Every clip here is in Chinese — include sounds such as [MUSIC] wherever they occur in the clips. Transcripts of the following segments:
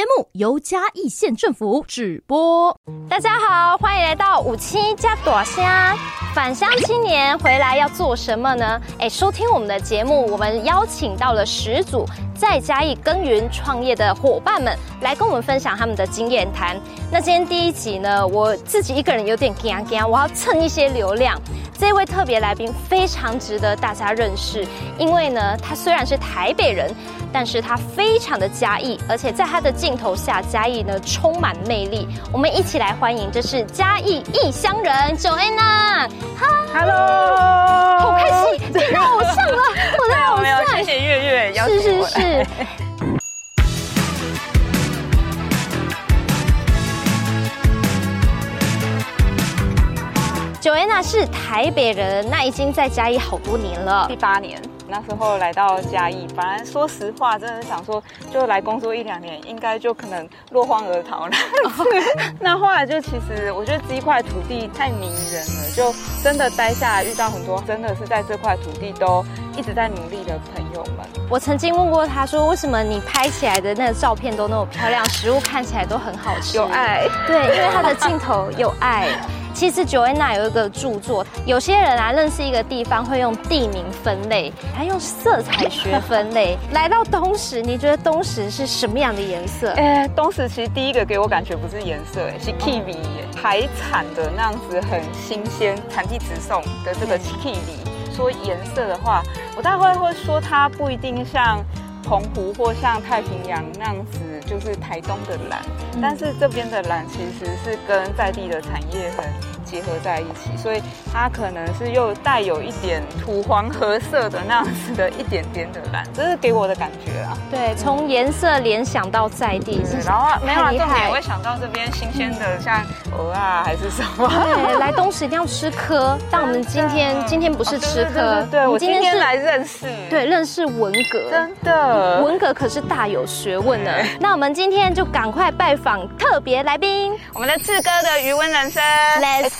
节目由嘉义县政府直播。大家好，欢迎来到五七加朵虾返乡青年回来要做什么呢？哎，收听我们的节目，我们邀请到了十组在嘉义耕耘创业的伙伴们来跟我们分享他们的经验谈。那今天第一集呢，我自己一个人有点惊惊，我要蹭一些流量。这位特别来宾非常值得大家认识，因为呢，他虽然是台北人，但是他非常的嘉义，而且在他的镜头下，嘉义呢充满魅力。我们一起来欢迎，这是嘉义异乡人 Joanna。Hello，[LAUGHS] 好开心，见到偶像了，谢谢月月邀请我。是是是。Joanna 是台北人，那已经在嘉义好多年了，第八年。那时候来到嘉义，反正说实话，真的想说，就来工作一两年，应该就可能落荒而逃了。那后来就其实，我觉得这一块土地太迷人了，就真的待下来，遇到很多真的是在这块土地都一直在努力的朋友们。我曾经问过他说，为什么你拍起来的那个照片都那么漂亮，食物看起来都很好吃？有爱，对，因为他的镜头有爱。其实 Joanna 有一个著作，有些人啊认识一个地方会用地名分类，还用色彩学分类。[LAUGHS] 来到东石，你觉得东石是什么样的颜色？哎，[LAUGHS] 东石其实第一个给我感觉不是颜色，哎，是 kiwi，海产的那样子很新鲜，产地直送的这个 kiwi。说颜色的话，我大概会说它不一定像澎湖或像太平洋那样子，就是台东的蓝，但是这边的蓝其实是跟在地的产业很。结合在一起，所以它可能是又带有一点土黄褐色的那样子的一点点的蓝，这是给我的感觉啊。对，从颜色联想到在地，是然后没有重点也会想到这边新鲜的，像鹅啊还是什么。对，来东石一定要吃蚵，但我们今天 [LAUGHS] 今天不是吃蚵，对我今天是来认识，对，认识文革，真的，文革可是大有学问呢。那我们今天就赶快拜访特别来宾，我们的志哥的余温人生，Let's。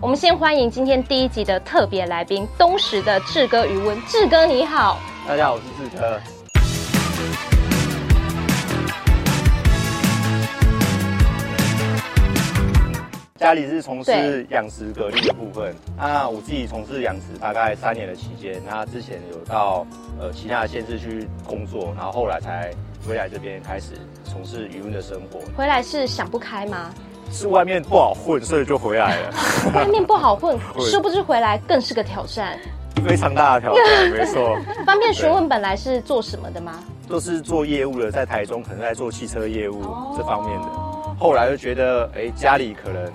我们先欢迎今天第一集的特别来宾，东石的志哥余温。志哥你好，大家好，我是志哥。家里是从事养殖蛤蜊的部分，那我自己从事养殖大概三年的期间，那之前有到呃其他的县市去工作，然后后来才回来这边开始从事渔塭的生活。回来是想不开吗？是外面不好混，所以就回来了。外面不好混，[LAUGHS] 殊不知回来更是个挑战，非常大的挑战，没错。[LAUGHS] 方便询问本来是做什么的吗？都是做业务的，在台中可能在做汽车业务这方面的。后来就觉得，哎、欸，家里可能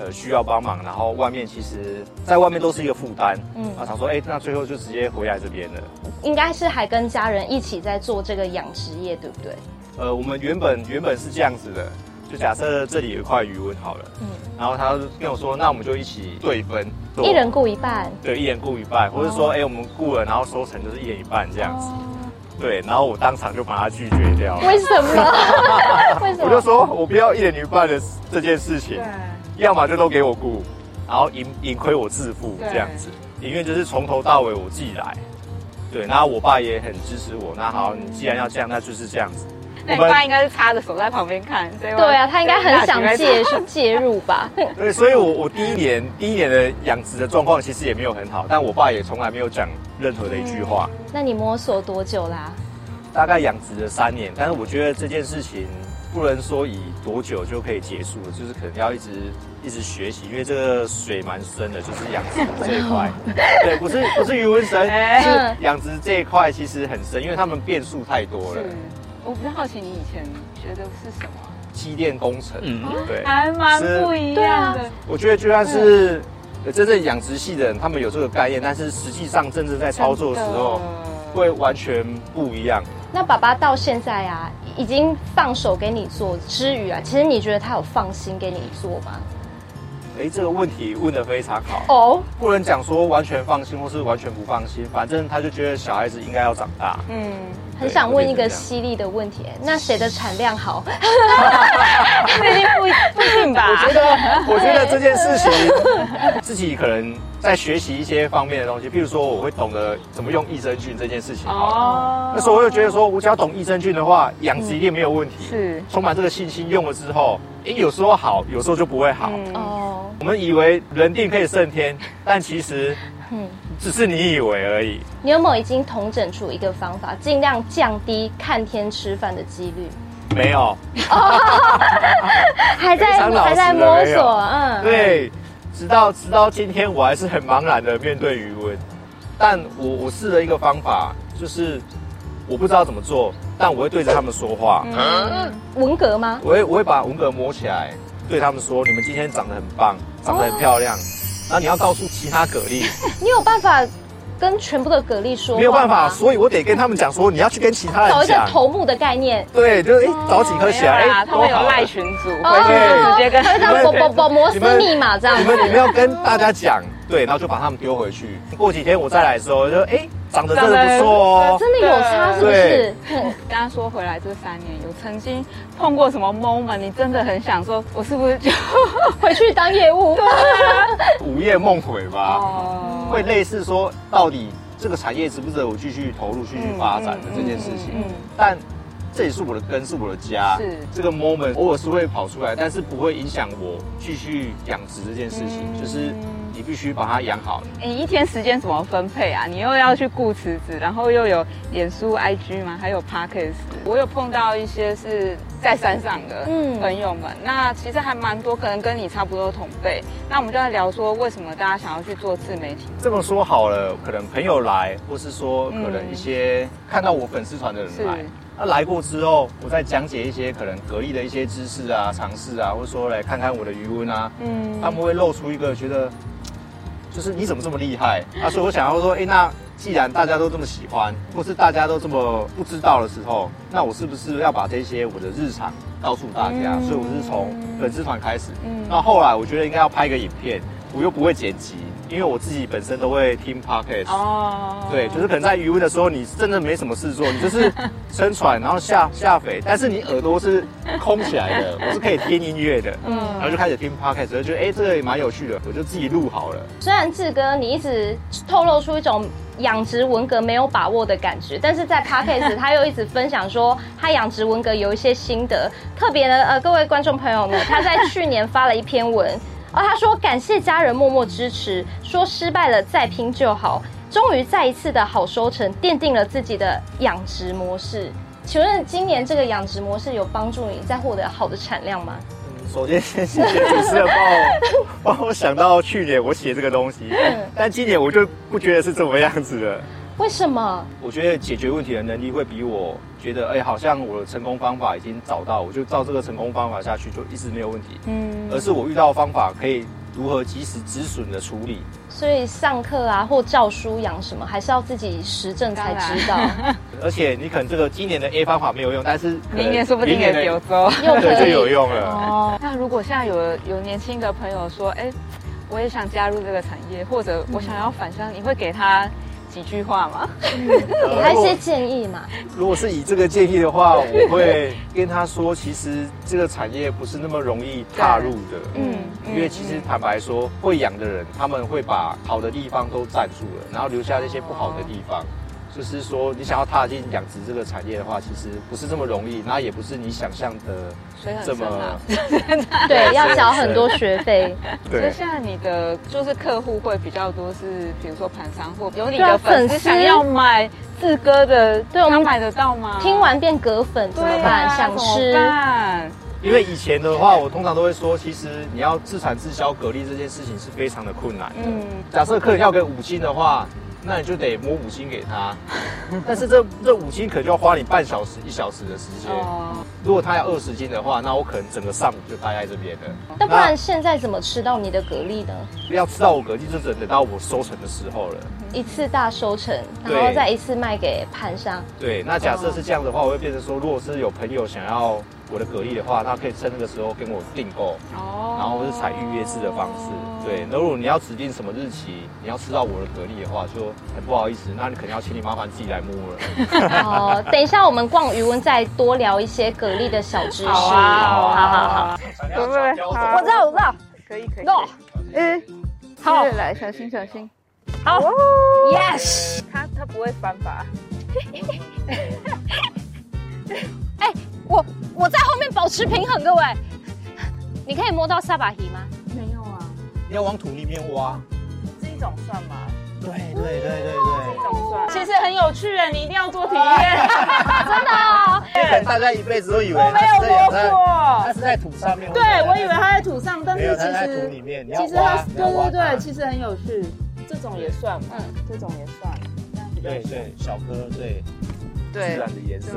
呃需要帮忙，然后外面其实在外面都是一个负担，嗯，啊想说，哎、欸，那最后就直接回来这边了。应该是还跟家人一起在做这个养殖业，对不对？呃，我们原本原本是这样子的。就假设这里有一块余温好了，嗯，然后他跟我说，那我们就一起对分，一人雇一半，对，一人雇一半，或者说，哎、欸，我们雇了，然后收成就是一人一半这样子，对，然后我当场就把他拒绝掉了。为什么？[LAUGHS] 为什么？我就说我不要一人一半的这件事情，要么就都给我雇，然后盈盈亏我自负这样子，宁愿就是从头到尾我自己来，对，然后我爸也很支持我，那好，你既然要这样，那就是这样子。那你爸应该是插着手在旁边看，对啊，他应该很想介 [LAUGHS] 介入吧？[LAUGHS] 对，所以我我第一年第一年的养殖的状况其实也没有很好，但我爸也从来没有讲任何的一句话。嗯、那你摸索多久啦、啊？大概养殖了三年，但是我觉得这件事情不能说以多久就可以结束，就是可能要一直一直学习，因为这个水蛮深的，就是养殖这一块。[LAUGHS] 对，不是不是渔塭深，是养殖这一块其实很深，因为他们变数太多了。我比较好奇，你以前学的是什么？机电工程，嗯，对，还蛮不一样的。我觉得就算是真正养殖系的人，他们有这个概念，但是实际上真正在操作的时候，会完全不一样。那爸爸到现在啊，已经放手给你做之余啊，其实你觉得他有放心给你做吗？哎，这个问题问得非常好哦，不能讲说完全放心或是完全不放心，反正他就觉得小孩子应该要长大。嗯，很想问一个犀利的问题，[LAUGHS] 那谁的产量好？最近不不一定吧？我觉得，我觉得这件事情自己可能在学习一些方面的东西，譬如说我会懂得怎么用益生菌这件事情。哦，那时候我就觉得说，我只要懂益生菌的话，养殖一定没有问题。是，充满这个信心，用了之后，哎，有时候好，有时候就不会好。哦，我们以为人定可以胜天，但其实，嗯，只是你以为而已。你有没有已经统整出一个方法，尽量降低看天吃饭的几率？没有，[LAUGHS] 还在还在摸索，嗯，对，直到直到今天，我还是很茫然的面对余文，但我我试了一个方法，就是我不知道怎么做，但我会对着他们说话，嗯，文革吗？我会我会把文革摸起来，对他们说，你们今天长得很棒，长得很漂亮，那、哦、你要告诉其他蛤蜊，[LAUGHS] 你有办法？跟全部的蛤蜊说，没有办法，所以我得跟他们讲说，你要去跟其他人，找一个头目的概念。对，就是哎，找几颗起来，哎，他们有赖群组，回去就直接跟他们，宝宝宝摩斯密码这样。你们你们要跟大家讲，对，然后就把他们丢回去。过几天我再来的时候，就哎。长得真的不错哦，真的有差是不是？刚刚说回来这三年，有曾经碰过什么 moment？你真的很想说，我是不是就 [LAUGHS] 回去当业务？[LAUGHS] 对啊，午夜梦回吧，哦，会类似说，到底这个产业值不值得我继续投入、继续发展的这件事情？但这也是我的根，是我的家。是这个 moment 偶尔是会跑出来，但是不会影响我继续养殖这件事情，就是。你必须把它养好。你一天时间怎么分配啊？你又要去顾池子，然后又有脸书、IG 吗？还有 Podcast。我有碰到一些是在山上的朋友们，嗯、那其实还蛮多，可能跟你差不多同辈。那我们就在聊说，为什么大家想要去做自媒体？这么说好了，可能朋友来，或是说可能一些看到我粉丝团的人来。那来过之后，我再讲解一些可能蛤蜊的一些知识啊、尝试啊，或者说来看看我的鱼温啊，嗯，他们会露出一个觉得。就是你怎么这么厉害？啊，所以我想要说，哎，那既然大家都这么喜欢，或是大家都这么不知道的时候，那我是不是要把这些我的日常告诉大家？所以我是从粉丝团开始，嗯那后来我觉得应该要拍一个影片，我又不会剪辑。因为我自己本身都会听 podcast 哦，对，就是可能在余温的时候，你真的没什么事做，你就是 [LAUGHS] 撑船，然后下下肥，但是你耳朵是空起来的，我是可以听音乐的，嗯，然后就开始听 podcast，就觉得哎，这个也蛮有趣的，我就自己录好了。虽然志哥你一直透露出一种养殖文革没有把握的感觉，但是在 podcast 他又一直分享说他养殖文革有一些心得，特别呢，呃，各位观众朋友们，他在去年发了一篇文。而、哦、他说感谢家人默默支持，说失败了再拼就好，终于再一次的好收成，奠定了自己的养殖模式。请问今年这个养殖模式有帮助你在获得好的产量吗？嗯、首先先谢谢主持人帮我帮我想到去年我写这个东西，嗯、但今年我就不觉得是这么样子的。为什么？我觉得解决问题的能力会比我觉得，哎，好像我的成功方法已经找到，我就照这个成功方法下去，就一直没有问题。嗯，而是我遇到方法可以如何及时止损的处理。所以上课啊，或教书养什么，还是要自己实证才知道。[LAUGHS] 而且你可能这个今年的 A 方法没有用，但是明年说不定也有用，对，就有用了。哦，那如果现在有有年轻的朋友说，哎，我也想加入这个产业，或者我想要返乡，你会给他？几句话嘛，给他一些建议嘛。如果是以这个建议的话，我会跟他说，其实这个产业不是那么容易踏入的。嗯，因为其实坦白说，会养的人他们会把好的地方都占住了，然后留下那些不好的地方。就是说，你想要踏进养殖这个产业的话，其实不是这么容易，那也不是你想象的这么。[LAUGHS] 对，要缴很多学费。[LAUGHS] 对。所以现在你的就是客户会比较多，是比如说盘商或有你的粉丝想要买四哥的，对，我们买得到吗？听完变蛤粉怎么办？想吃。因为以前的话，我通常都会说，其实你要自产自销蛤蜊这件事情是非常的困难的。嗯。假设客人要给五星的话。那你就得摸五斤给他，[LAUGHS] 但是这这五斤可能就要花你半小时一小时的时间。哦。如果他要二十斤的话，那我可能整个上午就待在这边了。那不然现在怎么吃到你的蛤蜊呢？要吃到我蛤蜊，就只能等到我收成的时候了。一次大收成，然后再一次卖给盘商。对，那假设是这样的话，我会变成说，如果是有朋友想要我的蛤蜊的话，他可以趁那个时候跟我订购，哦，然后是采预约制的方式。对，那如果你要指定什么日期，你要吃到我的蛤蜊的话，就很不好意思，那你肯定要请你麻烦自己来摸了。[LAUGHS] 哦，等一下我们逛鱼塭再多聊一些蛤蜊的小知识。好啊，好好我知道我知道，可以可以。走，嗯，好来，小心小心。好哦，yes。他他不会翻吧？[LAUGHS] 哎，我我在后面保持平衡，各位，你可以摸到萨巴鱼吗？你要往土里面挖。这一种算吗？对对对对对。这种算。其实很有趣哎，你一定要做体验。[LAUGHS] 真的哦。可能大家一辈子都以为我没有摸过，它是在土上面。对，我以为它在土上，但是其实在土里面。其实它对对对，其实很有趣。这种也算，嗯，这种也算。对对，小颗，对，对，自然的颜色，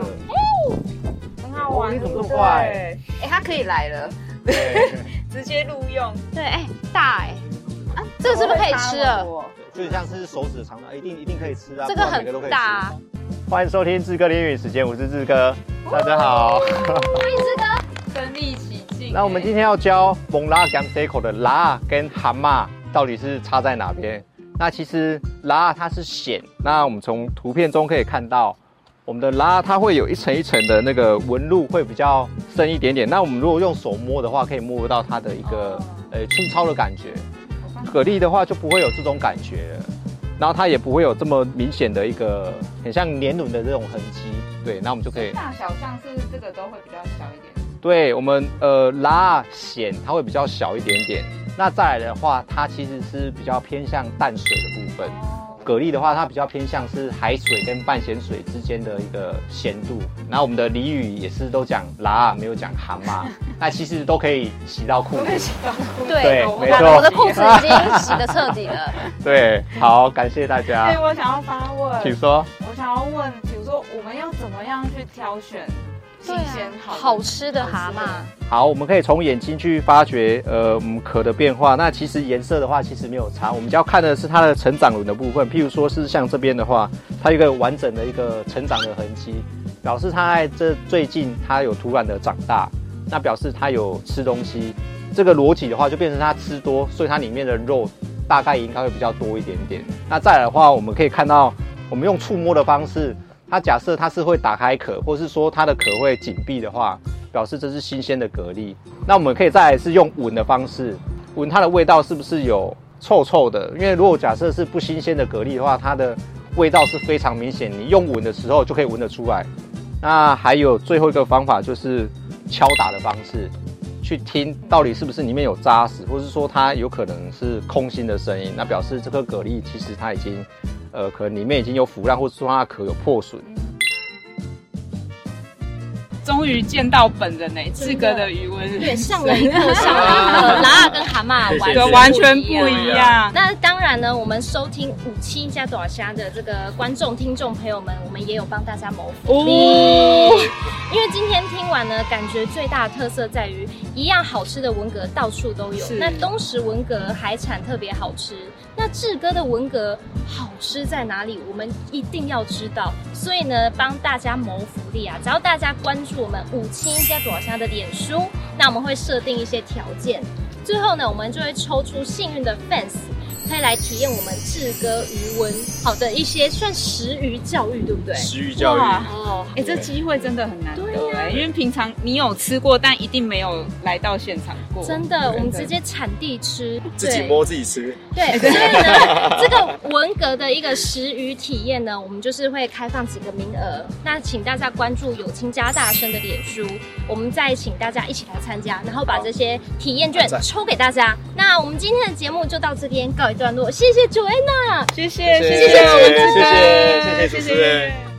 很好玩，你怎么这么快？哎，它可以来了，对，直接录用，对，哎，大哎，啊，这个是不是可以吃了？就像是手指长的，一定一定可以吃啊，这个很大。欢迎收听志哥的英语时间，我是志哥，大家好，欢迎志哥，身临其境。那我们今天要教蒙拉甘塞口的拉跟蛤蟆到底是差在哪边？那其实拉它是蚬，那我们从图片中可以看到，我们的拉它会有一层一层的那个纹路会比较深一点点。那我们如果用手摸的话，可以摸到它的一个呃粗糙的感觉。蛤蜊的话就不会有这种感觉了，然后它也不会有这么明显的一个很像年轮的这种痕迹。对，那我们就可以大小像是这个都会比较小一点。对我们呃拉蚬它会比较小一点点。那再来的话，它其实是比较偏向淡水的部分。蛤蜊的话，它比较偏向是海水跟半咸水之间的一个咸度。然后我们的俚语也是都讲拉，没有讲蛤蟆。[LAUGHS] 那其实都可以洗到裤子。对，对，没错。我的裤子已经洗的彻底了。[LAUGHS] 对，好，感谢大家。对，我想要发问。请说。我想要问，比如说我们要怎么样去挑选？新鲜好好吃的蛤蟆。好，我们可以从眼睛去发掘，呃，我们壳的变化。那其实颜色的话，其实没有差。我们就要看的是它的成长轮的部分。譬如说是像这边的话，它有一个完整的一个成长的痕迹，表示它在这最近它有突然的长大，那表示它有吃东西。这个逻辑的话，就变成它吃多，所以它里面的肉大概应该会比较多一点点。那再来的话，我们可以看到，我们用触摸的方式。它假设它是会打开壳，或是说它的壳会紧闭的话，表示这是新鲜的蛤蜊。那我们可以再来是用闻的方式，闻它的味道是不是有臭臭的？因为如果假设是不新鲜的蛤蜊的话，它的味道是非常明显，你用闻的时候就可以闻得出来。那还有最后一个方法就是敲打的方式，去听到底是不是里面有扎实，或是说它有可能是空心的声音，那表示这颗蛤蜊其实它已经。呃，可能里面已经有腐烂，或者说它的壳有破损。终于见到本人呢，志哥的鱼塭对，上了一课，[LAUGHS] 上了一课，拉跟蛤蟆完全完全不一样。那当然呢，我们收听五七加朵虾的这个观众听众朋友们，我们也有帮大家谋福利。哦、因为今天听完呢，感觉最大的特色在于，一样好吃的文蛤到处都有。那东石文蛤海产特别好吃，那志哥的文革好吃在哪里？我们一定要知道。所以呢，帮大家谋福利啊，只要大家关注。我们五七加朵香的脸书，那我们会设定一些条件，最后呢，我们就会抽出幸运的 fans。可以来体验我们志哥余文好的一些算食鱼教育，对不对？食鱼教育。哦，哎，这机会真的很难得，因为平常你有吃过，但一定没有来到现场过。真的，我们直接产地吃，自己摸自己吃。[LAUGHS] 对，所以呢，这个文革的一个食鱼体验呢，我们就是会开放几个名额，那请大家关注有清家大生的脸书，我们再请大家一起来参加，然后把这些体验券抽给大家。那我们今天的节目就到这边告一段落，谢谢 Joanna，谢谢谢谢谢谢谢谢谢谢谢谢。